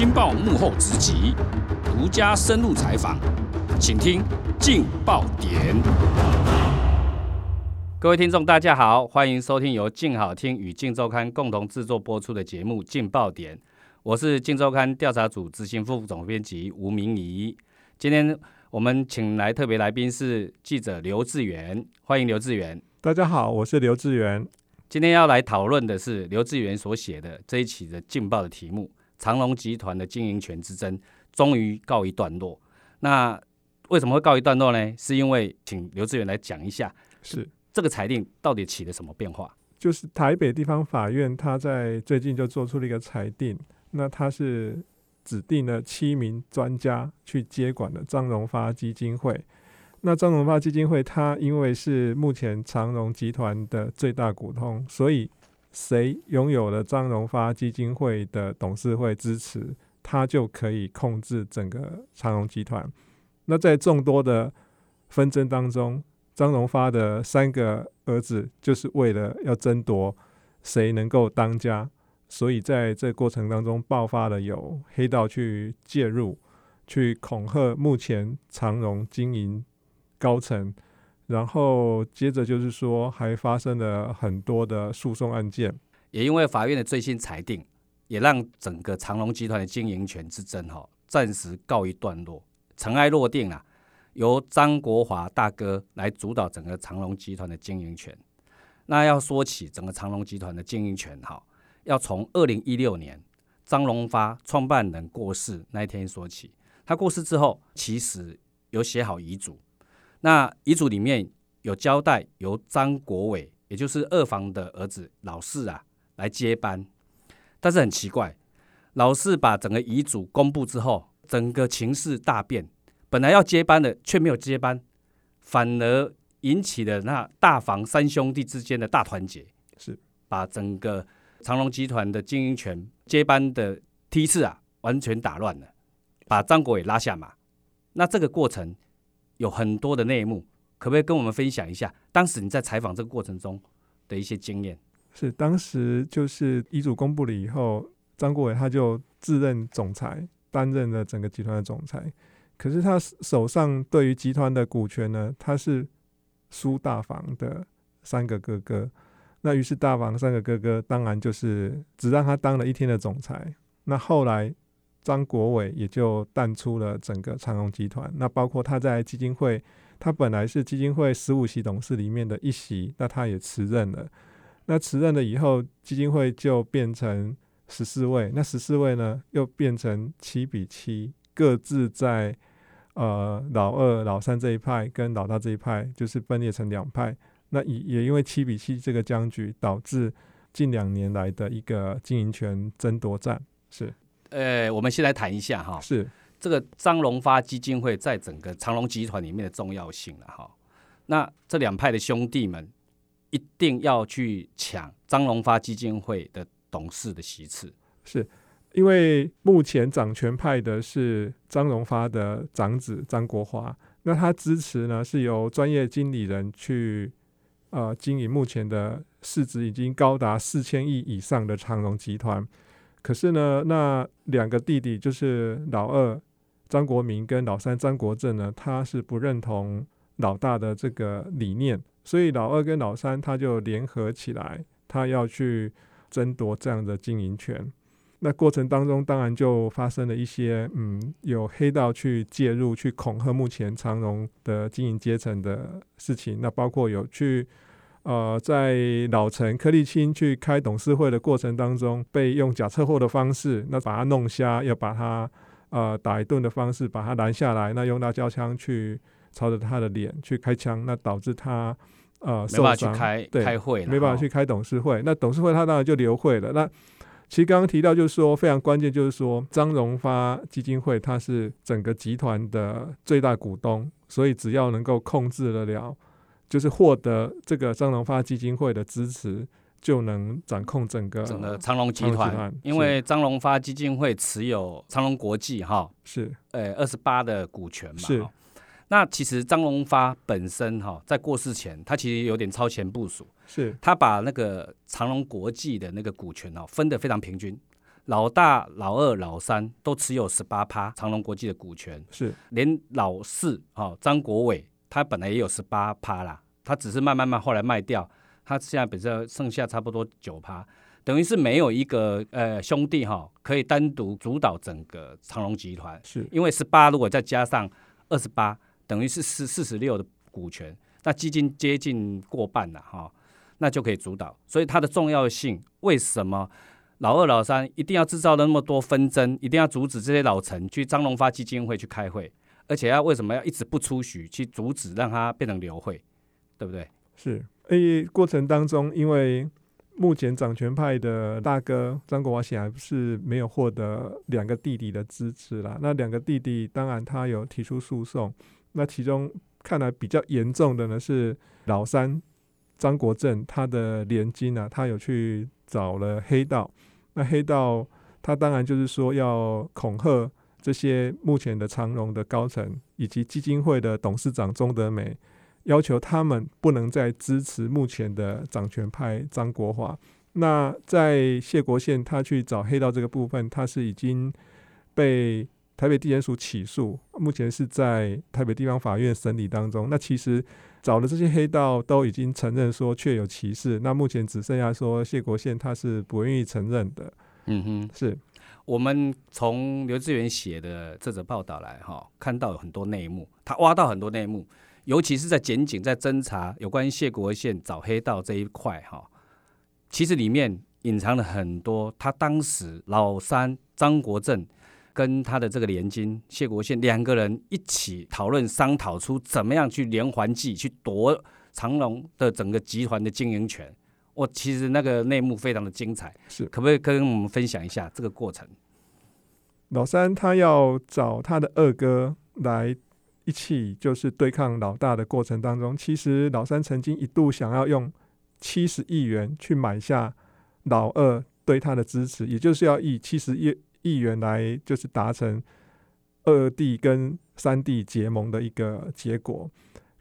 金报幕后直击，独家深入采访，请听劲爆点。各位听众，大家好，欢迎收听由劲好听与劲周刊共同制作播出的节目《劲爆点》，我是劲周刊调查组执行副总编辑吴明仪。今天我们请来特别来宾是记者刘志远，欢迎刘志远。大家好，我是刘志远。今天要来讨论的是刘志远所写的这一期的劲爆的题目：长隆集团的经营权之争终于告一段落。那为什么会告一段落呢？是因为请刘志远来讲一下，是这个裁定到底起了什么变化？就是台北地方法院，他在最近就做出了一个裁定，那他是。指定了七名专家去接管了张荣发基金会。那张荣发基金会，它因为是目前长荣集团的最大股东，所以谁拥有了张荣发基金会的董事会支持，他就可以控制整个长荣集团。那在众多的纷争当中，张荣发的三个儿子就是为了要争夺谁能够当家。所以在这过程当中，爆发了有黑道去介入，去恐吓目前长荣经营高层，然后接着就是说，还发生了很多的诉讼案件。也因为法院的最新裁定，也让整个长隆集团的经营权之争哈暂时告一段落，尘埃落定了，由张国华大哥来主导整个长隆集团的经营权。那要说起整个长隆集团的经营权哈。要从二零一六年张荣发创办人过世那一天说起。他过世之后，其实有写好遗嘱。那遗嘱里面有交代由张国伟，也就是二房的儿子老四啊来接班。但是很奇怪，老四把整个遗嘱公布之后，整个情势大变。本来要接班的却没有接班，反而引起了那大房三兄弟之间的大团结，是把整个。长隆集团的经营权接班的梯次啊，完全打乱了，把张国伟拉下马。那这个过程有很多的内幕，可不可以跟我们分享一下？当时你在采访这个过程中的一些经验？是当时就是遗嘱公布了以后，张国伟他就自任总裁，担任了整个集团的总裁。可是他手上对于集团的股权呢，他是苏大房的三个哥哥。那于是大房三个哥哥当然就是只让他当了一天的总裁。那后来张国伟也就淡出了整个长荣集团。那包括他在基金会，他本来是基金会十五席董事里面的一席，那他也辞任了。那辞任了以后，基金会就变成十四位。那十四位呢，又变成七比七，各自在呃老二、老三这一派跟老大这一派，就是分裂成两派。那也也因为七比七这个僵局，导致近两年来的一个经营权争夺战。是，呃，我们先来谈一下哈，是这个张荣发基金会在整个长隆集团里面的重要性了哈。那这两派的兄弟们一定要去抢张荣发基金会的董事的席次，是因为目前掌权派的是张荣发的长子张国华，那他支持呢是由专业经理人去。呃，经营目前的市值已经高达四千亿以上的长荣集团，可是呢，那两个弟弟就是老二张国民跟老三张国政呢，他是不认同老大的这个理念，所以老二跟老三他就联合起来，他要去争夺这样的经营权。那过程当中，当然就发生了一些，嗯，有黑道去介入、去恐吓目前长荣的经营阶层的事情。那包括有去，呃，在老陈柯立青去开董事会的过程当中，被用假车祸的方式，那把他弄瞎，要把他呃打一顿的方式把他拦下来，那用辣椒枪去朝着他的脸去开枪，那导致他呃受伤，对，开会没办法去开董事会。那董事会他当然就留会了。那其实刚刚提到，就是说非常关键，就是说张荣发基金会它是整个集团的最大股东，所以只要能够控制得了，就是获得这个张荣发基金会的支持，就能掌控整个整个长隆集团。因为张荣发基金会持有长隆国际哈，是呃二十八的股权嘛。是。那其实张荣发本身哈，在过世前，他其实有点超前部署，是他把那个长隆国际的那个股权哦分得非常平均，老大、老二、老三都持有十八趴长隆国际的股权，是连老四哦张国伟他本来也有十八趴啦，他只是慢慢慢后来卖掉，他现在比较剩下差不多九趴，等于是没有一个呃兄弟哈、可以单独主导整个长隆集团，是。因为十八如果再加上二十八，等于是四四十六的股权，那基金接近过半了哈、那就可以主导。所以它的重要性，为什么老二、老三一定要制造那么多纷争，一定要阻止这些老臣去张荣发基金会去开会，而且要为什么要一直不出许去阻止，让它变成流会，对不对？是，诶，过程当中，因为目前掌权派的大哥张国华显然是没有获得两个弟弟的支持啦。那两个弟弟当然他有提出诉讼，那其中看来比较严重的呢是老三张国政，他的连金啊，他有去找了黑道，那黑道他当然就是说要恐吓这些目前的长荣的高层以及基金会的董事长钟德美。要求他们不能再支持目前的掌权派张国华。那在谢国宪他去找黑道这个部分，他是已经被台北地检署起诉，目前是在台北地方法院审理当中。那其实找的这些黑道都已经承认说确有其事，那目前只剩下说谢国宪他是不愿意承认的。嗯哼，是我们从刘志远写的这则报道来哈，看到有很多内幕，他挖到很多内幕，尤其是在检警在侦查有关于谢国宪找黑道这一块哈，其实里面隐藏了很多他当时老三张国政跟他的这个连金谢国宪两个人一起讨论商讨出怎么样去连环计去夺长隆的整个集团的经营权。我其实那个内幕非常的精彩，是，可不可以跟我们分享一下这个过程？老三他要找他的二哥来一起，就是对抗老大的过程当中，其实老三曾经一度想要用七十亿元去买下老二对他的支持，也就是要以七十亿亿元来就是达成二弟跟三弟结盟的一个结果。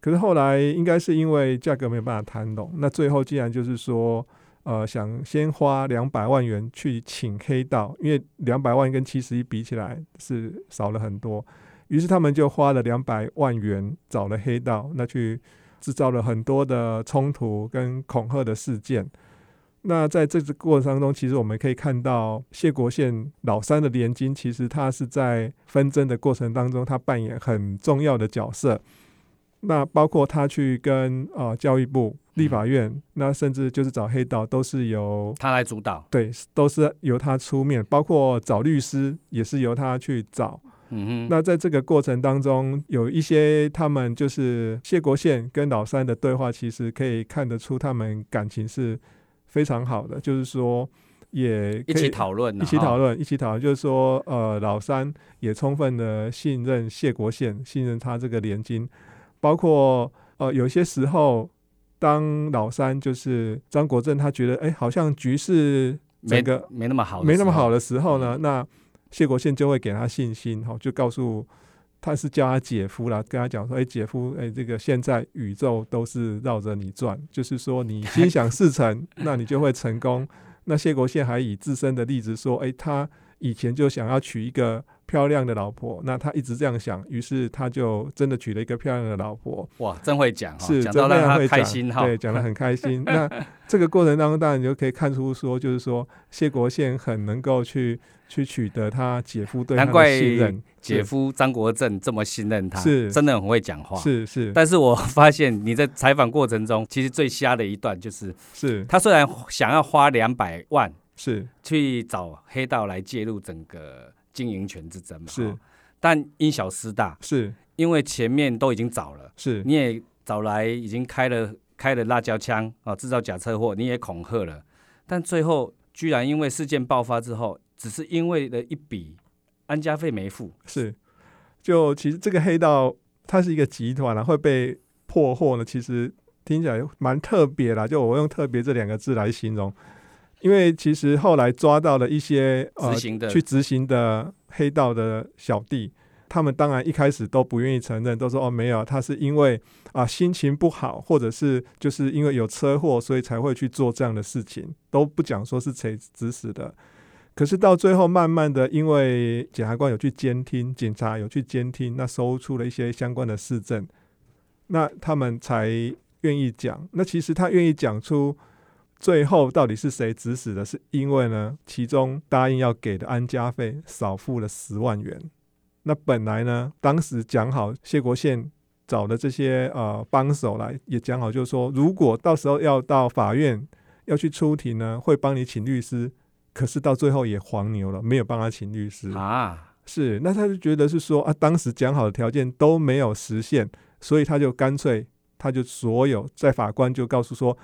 可是后来应该是因为价格没有办法谈拢，那最后竟然就是说。呃，想先花两百万元去请黑道，因为两百万跟七十一比起来是少了很多，于是他们就花了两百万元找了黑道，那去制造了很多的冲突跟恐吓的事件。那在这次过程当中，其实我们可以看到谢国宪老三的连金，其实他是在纷争的过程当中，他扮演很重要的角色。那包括他去跟呃教育部、立法院，那甚至就是找黑道，都是由他来主导。对，都是由他出面，包括找律师也是由他去找。嗯哼，那在这个过程当中，有一些他们就是谢国宪跟老三的对话，其实可以看得出他们感情是非常好的，就是说也一起讨论，一起讨论，一起讨论，就是说呃老三也充分的信任谢国宪，信任他这个连金。包括呃，有些时候，当老三就是张国政，他觉得哎，好像局势整个没那么好，没那么好的时候呢，那谢国宪就会给他信心，哈，就告诉他是叫他姐夫啦，跟他讲说，哎，姐夫，哎，这个现在宇宙都是绕着你转，就是说你心想事成，那你就会成功。那谢国宪还以自身的例子说，哎，他以前就想要娶一个。漂亮的老婆，那他一直这样想，于是他就真的娶了一个漂亮的老婆。哇，真会讲，是讲到让他开心哈，对，讲的很开心。那这个过程当中，当然你就可以看出说，就是说谢国宪很能够去去取得他姐夫对他的信任，姐夫张国正这么信任他，是真的很会讲话，是是。但是我发现你在采访过程中，其实最瞎的一段就是，是他虽然想要花两百万，是。去找黑道来介入整个。经营权之争嘛，是，但因小失大，是。因为前面都已经找了，是，你也找来已经开了开了辣椒枪啊，制造假车祸，你也恐吓了，但最后居然因为事件爆发之后，只是因为了一笔安家费没付，是，就其实这个黑道它是一个集团啊，会被破获呢，其实听起来蛮特别啦，就我用特别这两个字来形容。因为其实后来抓到了一些呃去执行的黑道的小弟，他们当然一开始都不愿意承认，都说哦没有，他是因为啊心情不好，或者是就是因为有车祸，所以才会去做这样的事情，都不讲说是谁指使的。可是到最后，慢慢的，因为检察官有去监听，警察有去监听，那搜出了一些相关的事证，那他们才愿意讲。那其实他愿意讲出最后到底是谁指使的，是因为呢，其中答应要给的安家费少付了十万元。那本来呢，当时讲好谢国宪找的这些呃帮手来，也讲好，就是说，如果到时候要到法院要去出庭呢，会帮你请律师。可是到最后也黄牛了，没有帮他请律师啊。是，那他就觉得是说啊，当时讲好的条件都没有实现，所以他就干脆，他就所有在法官就告诉说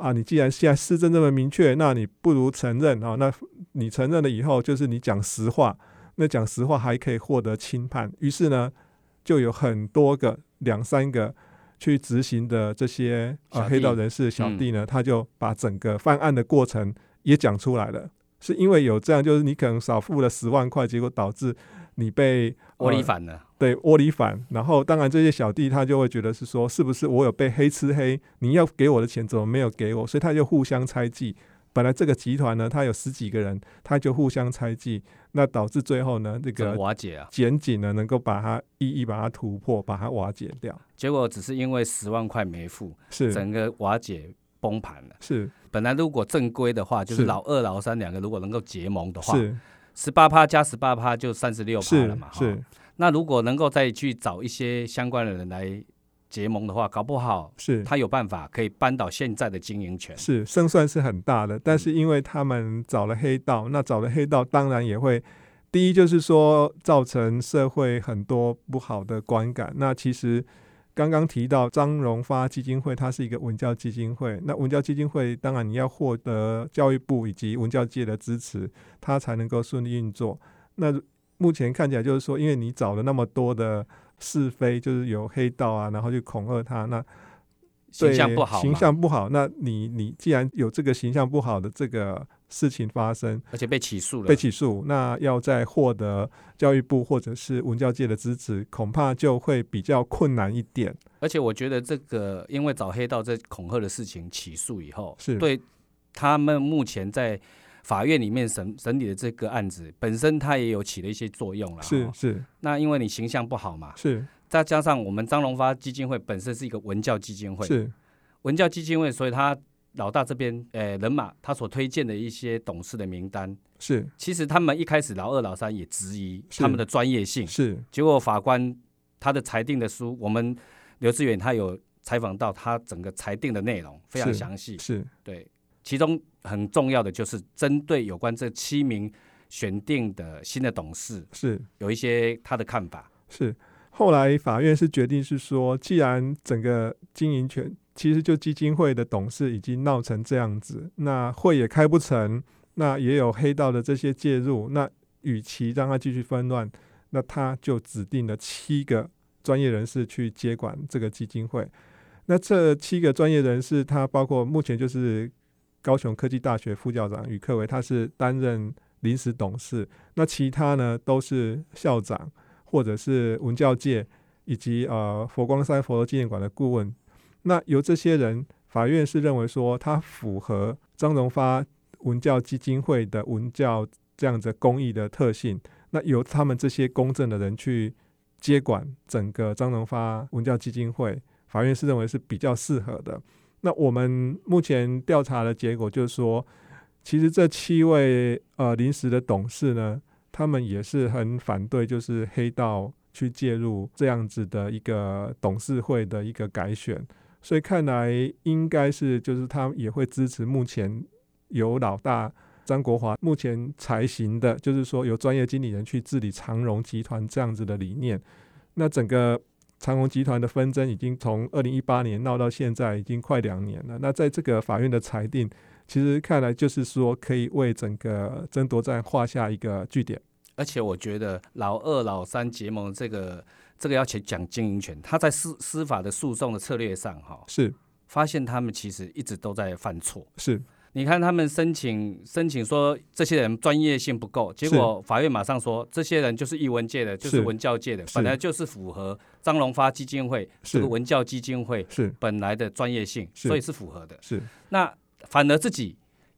啊，你既然现在施政这么明确，那你不如承认啊。那你承认了以后，就是你讲实话，那讲实话还可以获得轻判。于是呢，就有很多个两三个去执行的这些啊黑道人士小弟呢，他就把整个犯案的过程也讲出来了。是因为有这样，就是你可能少付了十万块，结果导致你被窝里反了。对，窝里反。然后，当然这些小弟他就会觉得是说，是不是我有被黑吃黑？你要给我的钱怎么没有给我？所以他就互相猜忌。本来这个集团呢，他有十几个人，他就互相猜忌，那导致最后呢，这个瓦解啊，检警呢能够把它一一把它突破，把它瓦解掉。结果只是因为十万块没付，是整个瓦解。崩盘了，是本来如果正规的话，就是老二老三两个如果能够结盟的话，是十八趴加十八趴就三十六趴了嘛，是。那如果能够再去找一些相关的人来结盟的话，搞不好是他有办法可以扳倒现在的经营权，是胜算是很大的。但是因为他们找了黑道，那找了黑道当然也会第一就是说造成社会很多不好的观感。那其实。刚刚提到张荣发基金会，它是一个文教基金会。那文教基金会当然你要获得教育部以及文教界的支持，它才能够顺利运作。那目前看起来就是说，因为你找了那么多的是非，就是有黑道啊，然后去恐吓他，那形象不好，形象不好。那你你既然有这个形象不好的这个。事情发生，而且被起诉了。被起诉，那要再获得教育部或者是文教界的支持，恐怕就会比较困难一点。而且我觉得这个，因为找黑道这恐吓的事情起诉以后，是对他们目前在法院里面审审理的这个案子本身，它也有起了一些作用了。是是。那因为你形象不好嘛，是。再加上我们张荣发基金会本身是一个文教基金会，是文教基金会，所以他。老大这边，呃，人马他所推荐的一些董事的名单是，其实他们一开始老二、老三也质疑他们的专业性，是。结果法官他的裁定的书，我们刘志远他有采访到他整个裁定的内容非常详细，是对。其中很重要的就是针对有关这七名选定的新的董事，是有一些他的看法。是后来法院是决定是说，既然整个经营权。其实就基金会的董事已经闹成这样子，那会也开不成，那也有黑道的这些介入，那与其让他继续纷乱，那他就指定了七个专业人士去接管这个基金会。那这七个专业人士，他包括目前就是高雄科技大学副校长宇克伟，他是担任临时董事，那其他呢都是校长或者是文教界以及呃佛光山佛陀纪念馆的顾问。那由这些人，法院是认为说他符合张荣发文教基金会的文教这样子公益的特性，那由他们这些公正的人去接管整个张荣发文教基金会，法院是认为是比较适合的。那我们目前调查的结果就是说，其实这七位呃临时的董事呢，他们也是很反对，就是黑道去介入这样子的一个董事会的一个改选。所以看来应该是，就是他也会支持目前由老大张国华目前才行的，就是说由专业经理人去治理长荣集团这样子的理念。那整个长荣集团的纷争已经从二零一八年闹到现在，已经快两年了。那在这个法院的裁定，其实看来就是说可以为整个争夺战画下一个句点。而且我觉得老二、老三结盟这个。这个要讲讲经营权，他在司司法的诉讼的策略上，哈，是发现他们其实一直都在犯错。是，你看他们申请申请说这些人专业性不够，结果法院马上说这些人就是艺文界的，就是文教界的，本来就是符合张荣发基金会这个文教基金会是本来的专业性，所以是符合的。是，那反而自己。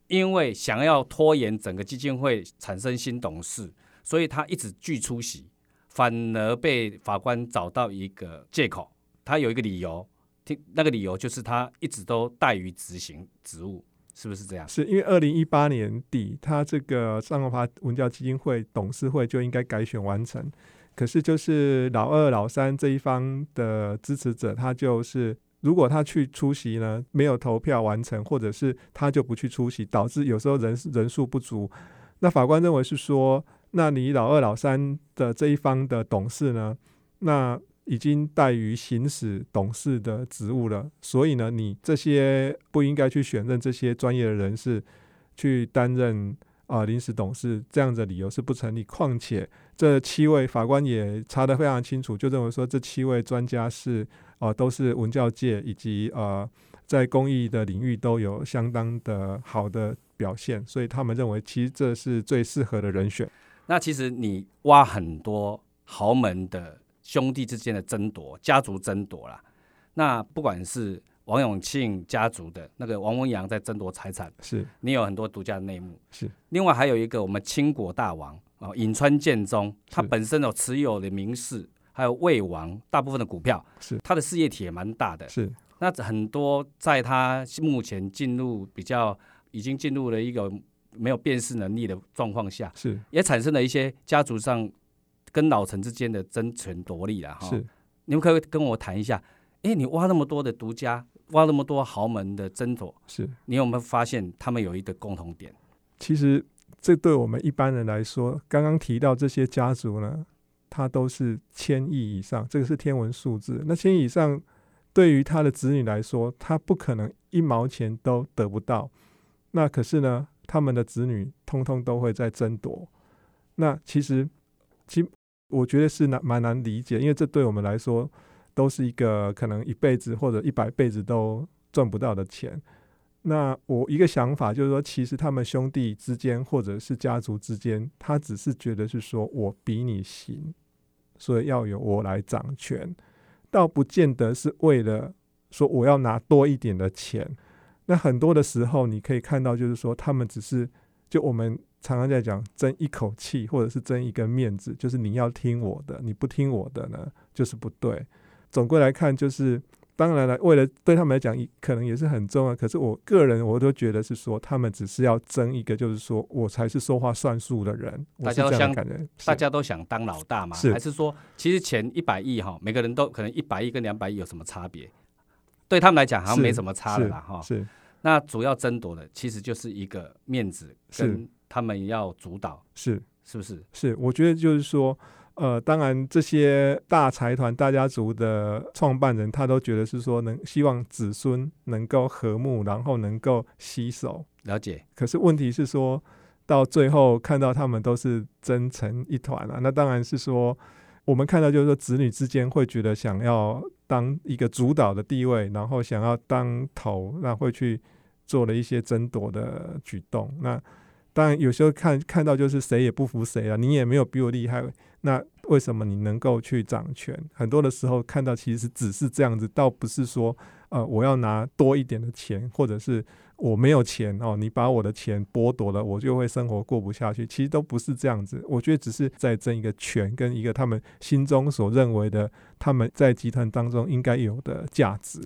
因为想要拖延整个基金会产生新董事，所以他一直拒出席，反而被法官找到一个借口，他有一个理由，听那个理由就是他一直都怠于执行职务，是不是这样？是因为二零一八年底，他这个张荣发文教基金会董事会就应该改选完成，可是就是老二、老三这一方的支持者，他就是如果他去出席呢，没有投票完成，或者是他就不去出席，导致有时候人人数不足，那法官认为是说，那你老二、老三的这一方的董事呢，那已经怠于行使董事的职务了，所以呢，你这些不应该去选任这些专业的人士去担任啊临时董事，这样的理由是不成立。况且这七位法官也查得非常清楚，就认为说这七位专家是啊都是文教界以及呃在公益的领域都有相当的好的表现，所以他们认为其实这是最适合的人选。那其实你挖很多豪门的兄弟之间的争夺、家族争夺啦。那不管是王永庆家族的那个王文洋在争夺财产，是你有很多独家的内幕。是，另外还有一个我们清国大王啊，颍川建中，他本身有持有的名士，还有魏王大部分的股票，是他的事业体也蛮大的。是那很多在他目前进入比较已经进入了一个没有辨识能力的状况下，是也产生了一些家族上跟老臣之间的争权夺利了哈。是，你们可不可以跟我谈一下？哎，你挖那么多的独家，挖那么多豪门的争夺，是。你有没有发现他们有一个共同点？其实这对我们一般人来说，刚刚提到这些家族呢，它都是千亿以上，这个是天文数字。那千亿以上，对于他的子女来说，他不可能一毛钱都得不到。那可是呢，他们的子女通通都会在争夺。那其实，其我觉得是难蛮难理解，因为这对我们来说都是一个可能一辈子或者一百辈子都赚不到的钱。那我一个想法就是说，其实他们兄弟之间或者是家族之间，他只是觉得是说我比你行，所以要由我来掌权，倒不见得是为了说我要拿多一点的钱。那很多的时候，你可以看到，就是说他们只是就我们常常在讲争一口气，或者是争一个面子，就是你要听我的，你不听我的呢，就是不对。总归来看，就是当然了，为了对他们来讲，可能也是很重要。可是我个人，我都觉得是说，他们只是要争一个，就是说我才是说话算数的人。大家都想大家都想当老大嘛？是还是说，其实前一百亿哈，每个人都可能一百亿跟两百亿有什么差别？对他们来讲好像没什么差的啦哈。是那主要争夺的其实就是一个面子，跟他们要主导，是是不是？是，我觉得就是说，呃，当然这些大财团、大家族的创办人，他都觉得是说能希望子孙能够和睦，然后能够携手。了解，可是问题是说，到最后看到他们都是争成一团啊，那当然是说，我们看到就是说，子女之间会觉得想要当一个主导的地位，然后想要当头，那会去做了一些争夺的举动。那当然有时候看看到就是谁也不服谁了，你也没有比我厉害，那为什么你能够去掌权？很多的时候看到其实只是这样子，倒不是说呃我要拿多一点的钱，或者是我没有钱哦，你把我的钱剥夺了，我就会生活过不下去。其实都不是这样子，我觉得只是在争一个权跟一个他们心中所认为的他们在集团当中应该有的价值。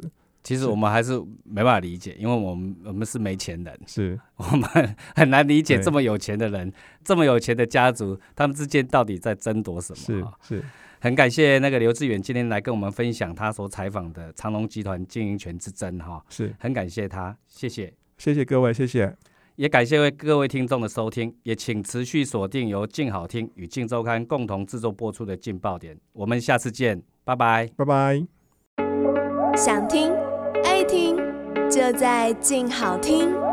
是其实我们还是没办法理解，因为我们我们是没钱人，是 我们很难理解对这么有钱的人，这么有钱的家族，他们之间到底在争夺什是么？是是，很感谢那个刘志远今天来跟我们分享他所采访的长隆集团经营权之争，哈，是，很感谢他，谢谢。谢谢各位，谢谢。也感谢各位听众的收听，也请持续锁定由静好听与静周刊共同制作播出的《劲爆点》，我们下次见，拜拜。拜拜。想听，就在静好听。